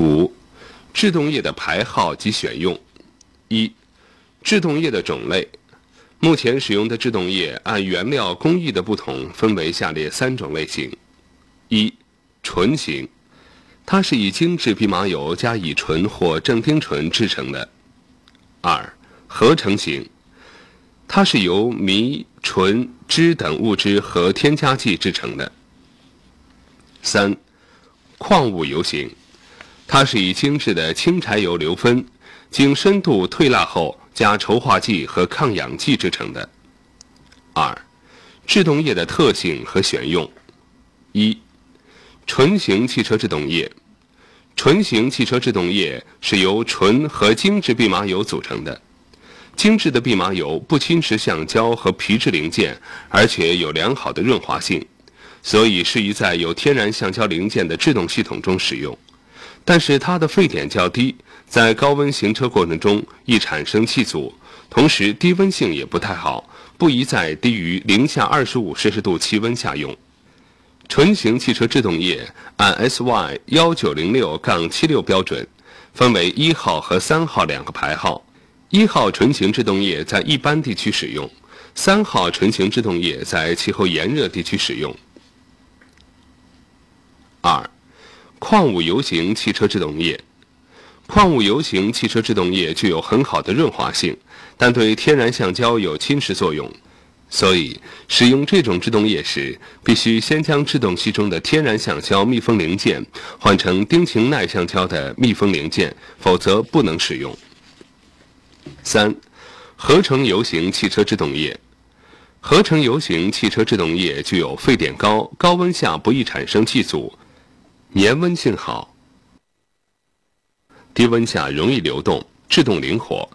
五、制动液的排号及选用。一、制动液的种类。目前使用的制动液按原料工艺的不同，分为下列三种类型：一、醇型，它是以精制蓖麻油加乙醇或正丁醇制成的；二、合成型，它是由醚、醇、酯等物质和添加剂制成的；三、矿物油型，它是以精制的轻柴油硫酚，经深度退蜡后。加稠化剂和抗氧剂制成的。二、制动液的特性和选用。一、纯型汽车制动液。纯型汽车制动液是由纯和精制蓖麻油组成的。精制的蓖麻油不侵蚀橡胶和皮质零件，而且有良好的润滑性，所以适宜在有天然橡胶零件的制动系统中使用。但是它的沸点较低。在高温行车过程中易产生气阻，同时低温性也不太好，不宜在低于零下二十五摄氏度气温下用。纯型汽车制动液按 SY 幺九零六杠七六标准，分为一号和三号两个排号。一号纯型制动液在一般地区使用，三号纯型制动液在气候炎热地区使用。二，矿物油型汽车制动液。矿物油型汽车制动液具有很好的润滑性，但对天然橡胶有侵蚀作用，所以使用这种制动液时，必须先将制动器中的天然橡胶密封零件换成丁腈耐橡胶的密封零件，否则不能使用。三、合成油型汽车制动液。合成油型汽车制动液具有沸点高、高温下不易产生气阻、粘温性好。低温下容易流动，制动灵活，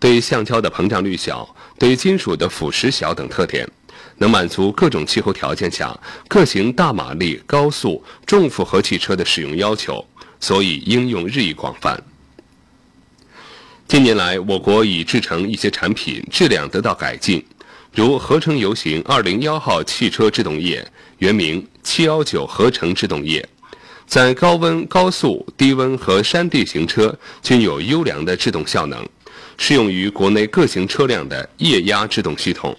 对橡胶的膨胀率小，对金属的腐蚀小等特点，能满足各种气候条件下各型大马力、高速、重负荷汽车的使用要求，所以应用日益广泛。近年来，我国已制成一些产品质量得到改进，如合成油型二零幺号汽车制动液，原名七幺九合成制动液。在高温、高速、低温和山地行车均有优良的制动效能，适用于国内各型车辆的液压制动系统。